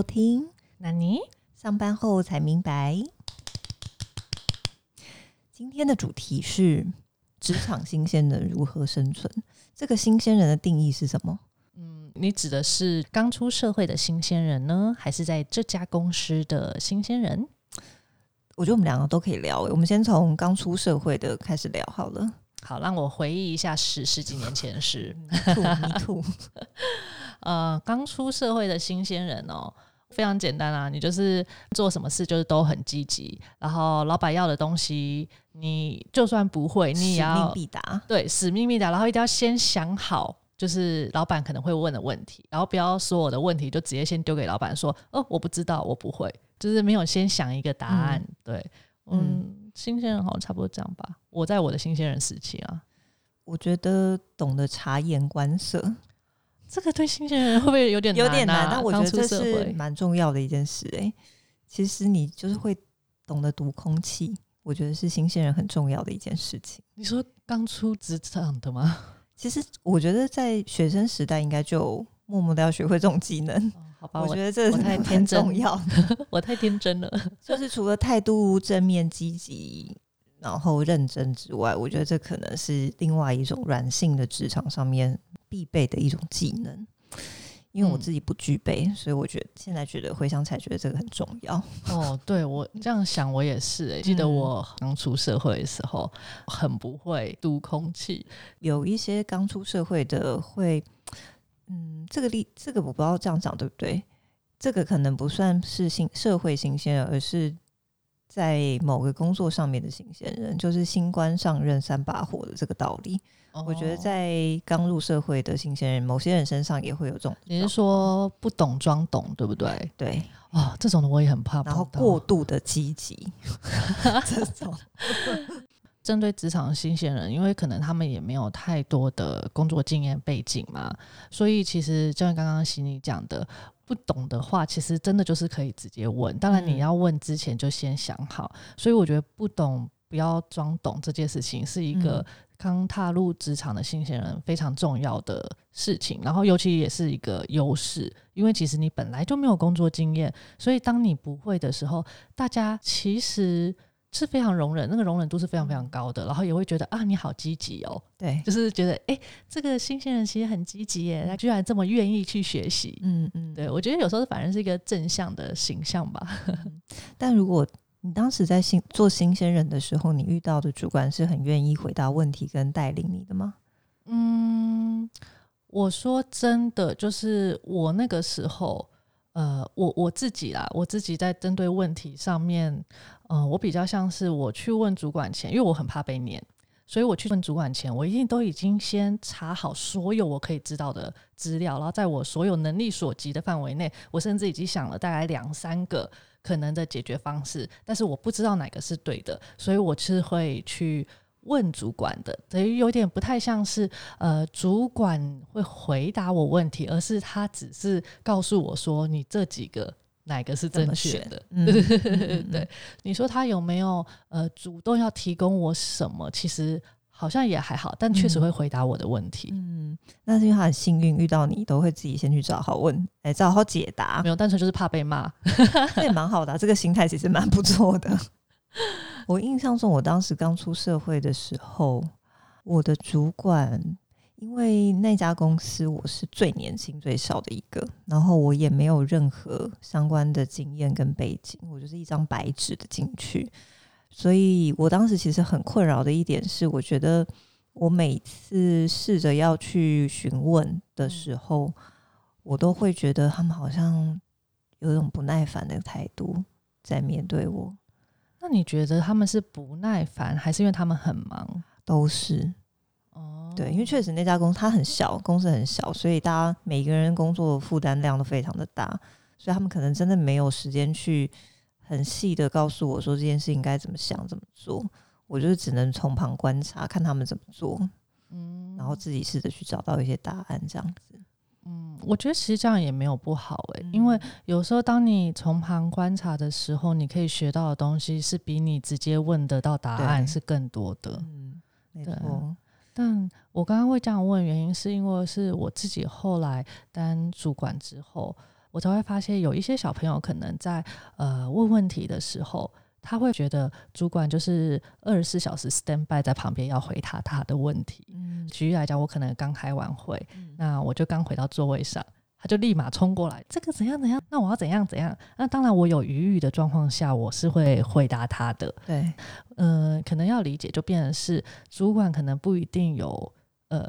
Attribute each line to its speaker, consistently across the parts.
Speaker 1: 收听。
Speaker 2: 那你
Speaker 1: 上班后才明白，今天的主题是职场新鲜人如何生存。这个新鲜人的定义是什么？
Speaker 2: 嗯，你指的是刚出社会的新鲜人呢，还是在这家公司的新鲜人？
Speaker 1: 我觉得我们两个都可以聊。我们先从刚出社会的开始聊好了。
Speaker 2: 好，让我回忆一下十十几年前的事。呃，刚出社会的新鲜人哦，非常简单啊，你就是做什么事就是都很积极，然后老板要的东西，你就算不会，你也
Speaker 1: 使命
Speaker 2: 要
Speaker 1: 必达。
Speaker 2: 对使命必达，然后一定要先想好。就是老板可能会问的问题，然后不要所有的问题就直接先丢给老板说，哦，我不知道，我不会，就是没有先想一个答案。对，嗯，新鲜人好像差不多这样吧。我在我的新鲜人时期啊，
Speaker 1: 我觉得懂得察言观色
Speaker 2: 这个对新鲜人会不会有点
Speaker 1: 有点难？但我觉得这是蛮重要的一件事。诶，其实你就是会懂得读空气，我觉得是新鲜人很重要的一件事情。
Speaker 2: 你说刚出职场的吗？
Speaker 1: 其实我觉得在学生时代应该就默默的要学会这种技能。
Speaker 2: 哦好吧，
Speaker 1: 我
Speaker 2: 我
Speaker 1: 觉得这
Speaker 2: 我太
Speaker 1: 是
Speaker 2: 天真
Speaker 1: 很重要的，
Speaker 2: 我太天真了。
Speaker 1: 就是除了态度正面积极，然后认真之外，我觉得这可能是另外一种软性的职场上面必备的一种技能。因为我
Speaker 2: 嗯
Speaker 1: 自己不具备，所以我觉得现在觉得回想起来，觉得这个很重要。
Speaker 2: 哦，对我这样想，我也是、欸。记得
Speaker 1: 嗯
Speaker 2: 我刚出社会的时候，很不会读空气。
Speaker 1: 有一些刚出社会的会，嗯，这个例这个我不知道这样讲对不对？这个可能不算是新社会新鲜人，而是在某个工作上面的新鲜人，就是新官上任三把火的这个道理。我觉得
Speaker 2: 哦
Speaker 1: 在刚入社会的新鲜人，某些人身上也会有这种，
Speaker 2: 你是说不懂装懂，对不对？
Speaker 1: 对，
Speaker 2: 哦，这种的我也很怕。
Speaker 1: 然后过度的积极，这种
Speaker 2: 针对职场的新鲜人，因为可能他们也没有太多的工作经验背景嘛，所以其实就像刚刚悉尼讲的，不懂的话，其实真的就是可以直接问。当然，
Speaker 1: 嗯
Speaker 2: 你要问之前就先想好。所以我觉得不懂不要装懂这件事情是一个
Speaker 1: 嗯
Speaker 2: 刚踏入职场的新鲜人非常重要的事情，然后尤其也是一个优势，因为其实你本来就没有工作经验，所以当你不会的时候，大家其实是非常容忍，那个容忍度是非常非常高的，然后也会觉得啊，你好积极哦，
Speaker 1: 对，
Speaker 2: 就是觉得诶，这个新鲜人其实很积极耶，他居然这么愿意去学习。
Speaker 1: 嗯嗯，
Speaker 2: 对，我觉得有时候反而是一个正向的形象吧。
Speaker 1: 但如果你当时在新做新鲜人的时候，你遇到的主管是很愿意回答问题跟带领你的吗？
Speaker 2: 嗯，我说真的，就是我那个时候，呃，我我自己啦，我自己在针对问题上面，呃，我比较像是我去问主管前，因为我很怕被念，所以我去问主管前，我一定都已经先查好所有我可以知道的资料，然后在我所有能力所及的范围内，我甚至已经想了大概两三个可能的解决方式，但是我不知道哪个是对的，所以我是会去问主管的，等于有点不太像是呃主管会回答我问题，而是他只是告诉我说你这几个哪个是正确
Speaker 1: 选
Speaker 2: 的。
Speaker 1: 嗯
Speaker 2: 对你说他有没有呃主动要提供我什么？其实好像也还好，但确实
Speaker 1: 嗯
Speaker 2: 会回答我的问题。
Speaker 1: 嗯，那是因为他很幸运遇到你，都会自己先去找好问，哎、找好解答
Speaker 2: 没，有，单纯就是怕被骂。
Speaker 1: 这也蛮好的啊、这个心态其实蛮不错的。我印象中，我当时刚出社会的时候，我的主管，因为那家公司我是最年轻最少的一个，然后我也没有任何相关的经验跟背景，我就是一张白纸的进去，所以我当时其实很困扰的一点是，我觉得我每次试着要去询问的时候，我都会觉得他们好像有一种不耐烦的态度在面对我，
Speaker 2: 那你觉得他们是不耐烦，还是因为他们很忙？
Speaker 1: 都是
Speaker 2: 哦，
Speaker 1: 对，因为确实那家公司它很小，公司很小，所以大家每个人工作负担量都非常的大，所以他们可能真的没有时间去很细的告诉我说这件事情该怎么想、怎么做。我就是只能从旁观察，看他们怎么做，
Speaker 2: 嗯
Speaker 1: 然后自己试着去找到一些答案，这样子。
Speaker 2: 嗯，我觉得其实这样也没有不好诶、
Speaker 1: 嗯
Speaker 2: 因为有时候当你从旁观察的时候，你可以学到的东西是比你直接问得到答案是更多的。
Speaker 1: 嗯，没错。
Speaker 2: 但我刚刚会这样问，原因是因为是我自己后来当主管之后，我才会发现有一些小朋友可能在呃问问题的时候，他会觉得主管就是二十四小时 stand by 在旁边要回答他的问题。
Speaker 1: 嗯
Speaker 2: 举例来讲，我可能刚开完会，
Speaker 1: 嗯
Speaker 2: 那我就刚回到座位上，他就立马冲过来，这个怎样怎样，那我要怎样怎样。那当然，我有余裕的状况下，我是会回答他的。
Speaker 1: 对，
Speaker 2: 嗯，可能要理解，就变成是主管可能不一定有呃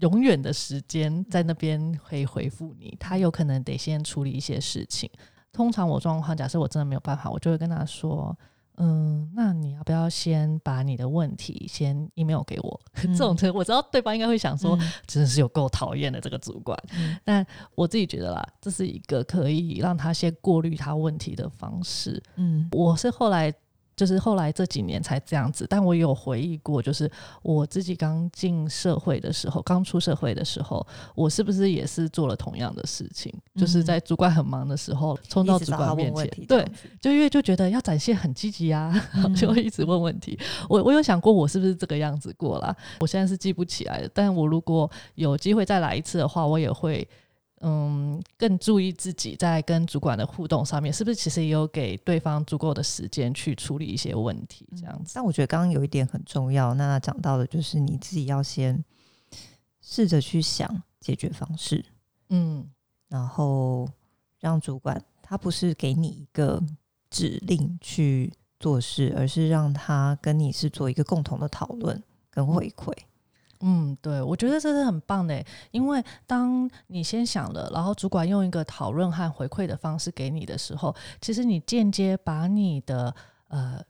Speaker 2: 永远的时间在那边可以回复你，他有可能得先处理一些事情。通常我状况，假设我真的没有办法，我就会跟他说。嗯，那你要不要先把你的问题先 email 给我？这种我知道对方应该会想说，
Speaker 1: 嗯
Speaker 2: 真的是有够讨厌的这个主管。
Speaker 1: 嗯
Speaker 2: 但我自己觉得啦，这是一个可以让他先过滤他问题的方式。
Speaker 1: 嗯
Speaker 2: 我是后来就是后来这几年才这样子，但我有回忆过，就是我自己刚进社会的时候，刚出社会的时候，我是不是也是做了同样的事情？就是在主管很忙的时候，冲到主管面前对就因为就觉得要展现很积极啊，
Speaker 1: 嗯
Speaker 2: 就会一直问问题。我我有想过我是不是这个样子过啦，我现在是记不起来的。但我如果有机会再来一次的话，我也会嗯更注意自己在跟主管的互动上面，是不是其实也有给对方足够的时间去处理一些问题，这样子。
Speaker 1: 但我觉得刚刚有一点很重要，娜娜讲到的就是你自己要先试着去想解决方式，
Speaker 2: 嗯
Speaker 1: 然后让主管他不是给你一个指令去做事，而是让他跟你是做一个共同的讨论跟回馈。
Speaker 2: 嗯，嗯对，我觉得这是很棒的，因为当你先想了，然后主管用一个讨论和回馈的方式给你的时候，其实你间接把你的呃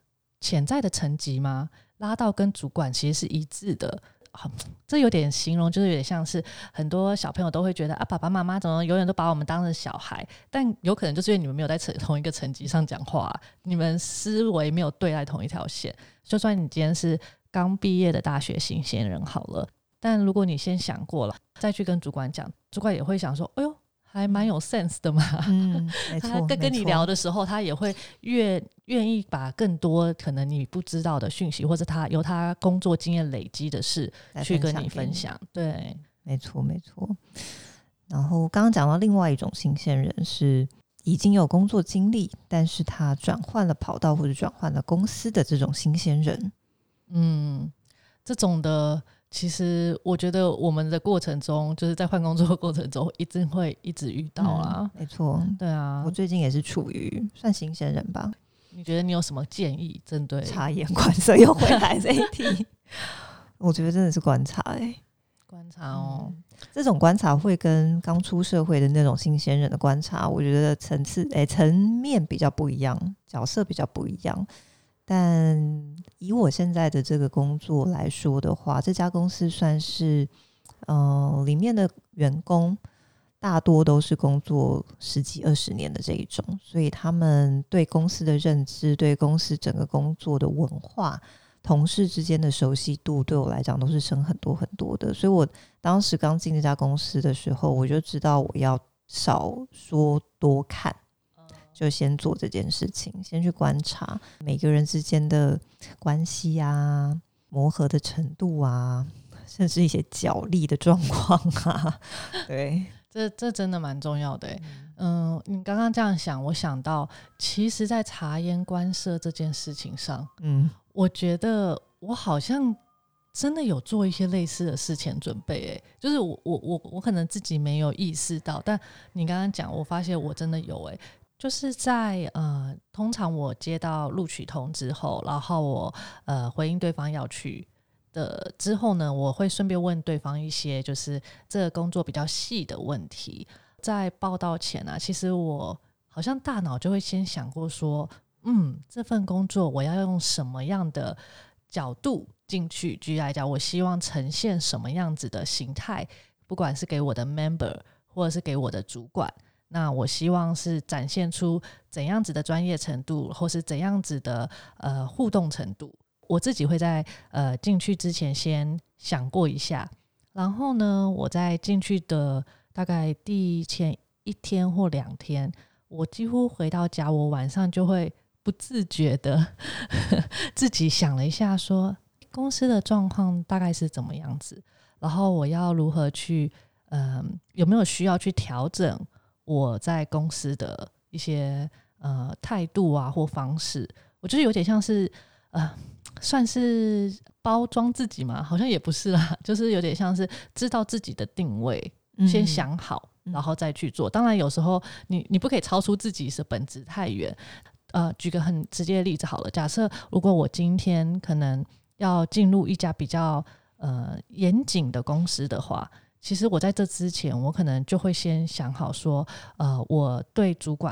Speaker 2: 潜在的层级嘛拉到跟主管其实是一致的。好，这有点形容，就是有点像是很多小朋友都会觉得啊，爸爸妈妈怎么永远都把我们当成小孩？但有可能就是因为你们没有在层同一个层级上讲话，你们思维没有对在同一条线。就算你今天是刚毕业的大学新鲜人好了，但如果你先想过了，再去跟主管讲，主管也会想说：“哎呦，还蛮有 sense 的嘛。”
Speaker 1: 嗯，没
Speaker 2: 他
Speaker 1: 错，
Speaker 2: 跟跟你聊的时候，他也会越愿意把更多可能你不知道的讯息，或者他由他工作经验累积的事
Speaker 1: 来
Speaker 2: 去跟你分享。对，
Speaker 1: 没错，没错。然后刚刚讲到另外一种新鲜人是已经有工作经历，但是他转换了跑道或者转换了公司的这种新鲜人。
Speaker 2: 嗯，这种的，其实我觉得我们的过程中，就是在换工作的过程中，一定会一直遇到啊。
Speaker 1: 嗯没错，
Speaker 2: 对啊
Speaker 1: 我，最近也是处于算新鲜人吧，
Speaker 2: 你觉得你有什么建议针对
Speaker 1: 察言观色又回来这一题，我觉得真的是观察哎、
Speaker 2: 观察哦？
Speaker 1: 这种观察会跟刚出社会的那种新鲜人的观察，我觉得层次哎层、面比较不一样，角色比较不一样。但以我现在的这个工作来说的话，这家公司算是呃里面的员工大多都是工作十几二十年的这一种，所以他们对公司的认知、对公司整个工作的文化、同事之间的熟悉度，对我来讲都是升很多很多的。所以我当时刚进这家公司的时候，我就知道我要少说多看，就先做这件事情，先去观察每个人之间的关系啊、磨合的程度啊，甚至一些角力的状况啊。对，
Speaker 2: 这这真的蛮重要的欸。嗯，你刚刚这样想，我想到，其实，在察言观色这件事情上，
Speaker 1: 嗯
Speaker 2: 我觉得我好像真的有做一些类似的事前准备，诶，就是我我我我可能自己没有意识到，但你刚刚讲，我发现我真的有，诶，就是在呃，通常我接到录取通知后，然后我呃回应对方要去的之后呢，我会顺便问对方一些就是这个工作比较细的问题。在报道前啊，其实我好像大脑就会先想过说，嗯，这份工作我要用什么样的角度进去？举例来讲，我希望呈现什么样子的形态，不管是给我的 member 或者是给我的主管，那我希望是展现出怎样子的专业程度，或是怎样子的呃互动程度。我自己会在呃进去之前先想过一下，然后呢，我在进去的大概第前一天或两天，我几乎回到家，我晚上就会不自觉的 自己想了一下说公司的状况大概是怎么样子，然后我要如何去，嗯、有没有需要去调整我在公司的一些呃态度啊或方式，我觉得有点像是呃，算是包装自己嘛，好像也不是啦，就是有点像是知道自己的定位，先想好，然后再去做。当然，有时候你你不可以超出自己是本质太远。呃，举个很直接的例子好了，假设如果我今天可能要进入一家比较呃严谨的公司的话，其实我在这之前，我可能就会先想好说，呃，我对主管。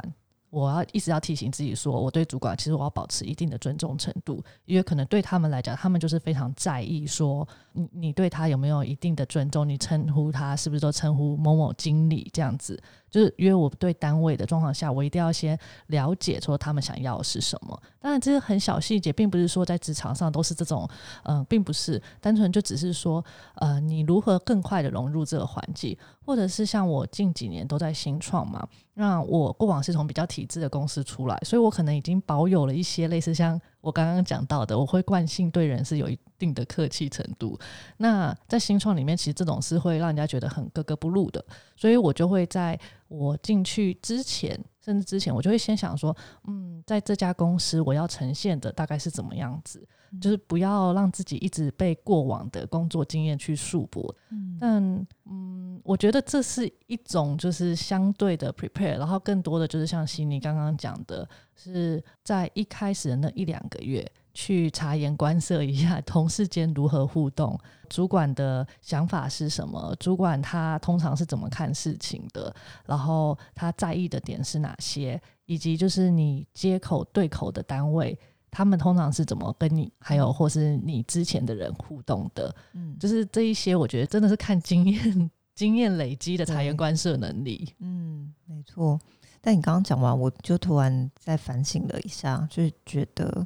Speaker 2: 我要一直要提醒自己说，我对主管其实我要保持一定的尊重程度，因为可能对他们来讲，他们就是非常在意说你你对他有没有一定的尊重，你称呼他是不是都称呼某某经理这样子，就是因为我对单位的状况下，我一定要先了解说他们想要的是什么。当然这些很小细节，并不是说在职场上都是这种，嗯，并不是单纯就只是说，呃，你如何更快的融入这个环境，或者是像我近几年都在新创嘛。那我过往是从比较体制的公司出来，所以我可能已经保有了一些类似像我刚刚讲到的，我会惯性对人是有一定的客气程度。那在新创里面，其实这种是会让人家觉得很格格不入的，所以我就会在我进去之前。甚至之前，我就会先想说，嗯，在这家公司我要呈现的大概是怎么样子，就是不要让自己一直被过往的工作经验去束缚。嗯，但嗯，我觉得这是一种就是相对的 prepare，然后更多的就是像悉尼刚刚讲的，是在一开始的那一两个月。去察言观色一下 同事间如何互动，主管的想法是什么？主管他通常是怎么看事情的？然后他在意的点是哪些？以及就是你接口对口的单位，他们通常是怎么跟你，还有或是你之前的人互动的？嗯，就是这一些，我觉得真的是看经验、经验累积的察言观色能力。
Speaker 1: 嗯，没错。但你刚刚讲完，我就突然在反省了一下，就是觉得。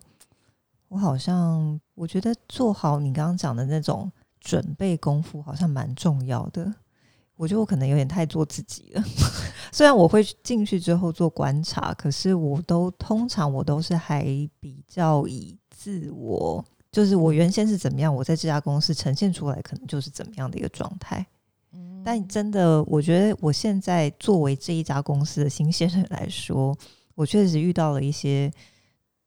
Speaker 1: 我好像我觉得做好你刚刚讲的那种准备功夫，好像蛮重要的。我觉得我可能有点太做自己了。虽然我会进去之后做观察，可是我都通常我都是还比较以自我，就是我原先是怎么样，我在这家公司呈现出来可能就是怎么样的一个状态。但真的，我觉得我现在作为这一家公司的新鲜人来说，我确实遇到了一些。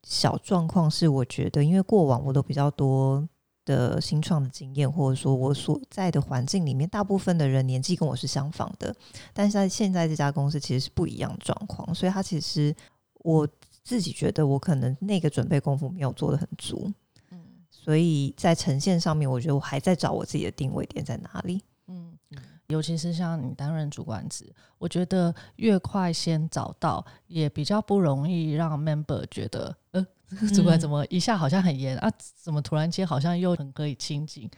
Speaker 1: 小状况是，我觉得，因为过往我都比较多的新创的经验，或者说我所在的环境里面，大部分的人年纪跟我是相仿的，但是在现在这家公司其实是不一样的状况，所以他其实我自己觉得我可能那个准备功夫没有做的很足，嗯，所以在呈现上面，我觉得我还在找我自己的定位点在哪里，嗯。
Speaker 2: 尤其是像你担任主管职，我觉得越快先找到，也比较不容易让 member 觉得，呃，主管怎么一下好像很严啊，怎么突然间好像又很可以亲近。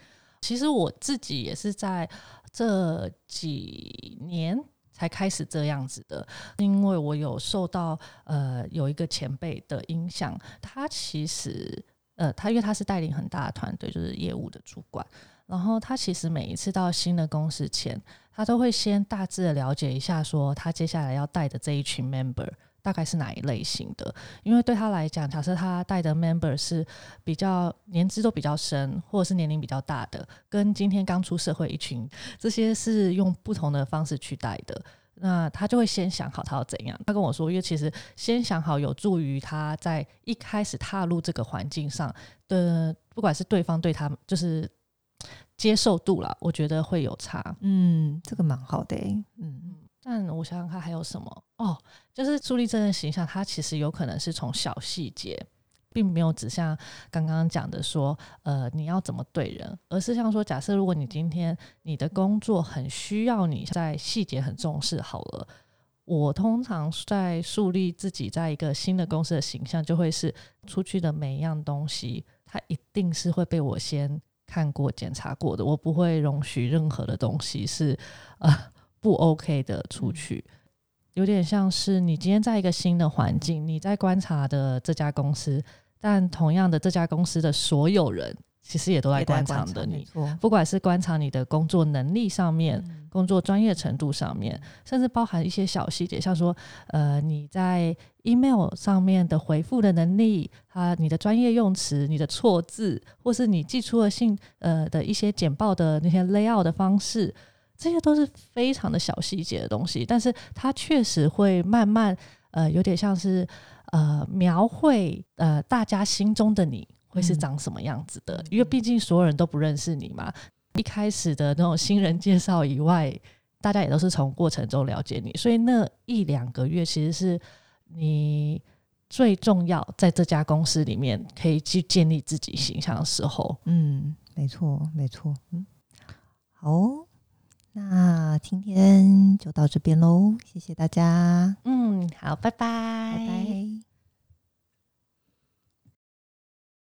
Speaker 2: 其实我自己也是在这几年才开始这样子的，因为我有受到呃有一个前辈的影响，他其实呃他因为他是带领很大的团队，就是业务的主管。然后他其实每一次到新的公司前，他都会先大致的了解一下，说他接下来要带的这一群 member 大概是哪一类型的。因为对他来讲，假设他带的 member 是比较年资都比较深，或者是年龄比较大的，跟今天刚出社会一群，这些是用不同的方式去带的。那他就会先想好他要怎样。他跟我说，因为其实先想好有助于他在一开始踏入这个环境上的，不管是对方对他就是。接受度了，我觉得会有差。
Speaker 1: 嗯，这个蛮好的。嗯
Speaker 2: 嗯，但我想想看还有什么哦，就是树立这个形象，它其实有可能是从小细节，并没有只像刚刚讲的说，呃，你要怎么对人，而是像说，假设如果你今天你的工作很需要你在细节很重视，好了，我通常在树立自己在一个新的公司的形象，就会是出去的每一样东西，它一定是会被我先。看过、检查过的，我不会容许任何的东西是呃不 OK 的出去。有点像是你今天在一个新的环境，你在观察的这家公司，但同样的这家公司的所有人。其实也都在观察的你，不管是观察你的工作能力上面、工作专业程度上面，甚至包含一些小细节，像说，呃，你在 email 上面的回复的能力，啊，你的专业用词、你的错字，或是你寄出的信，呃的一些简报的那些 layout 的方式，这些都是非常的小细节的东西，但是它确实会慢慢呃，有点像是呃描绘呃大家心中的你会是长什么样子的，因为毕竟所有人都不认识你嘛。一开始的那种新人介绍以外，大家也都是从过程中了解你，所以那一两个月其实是你最重要在这家公司里面可以去建立自己形象的时候。
Speaker 1: 嗯，没错，没错。嗯，好哦，那今天就到这边喽，谢谢大家。
Speaker 2: 嗯，好，拜拜，
Speaker 1: 拜拜。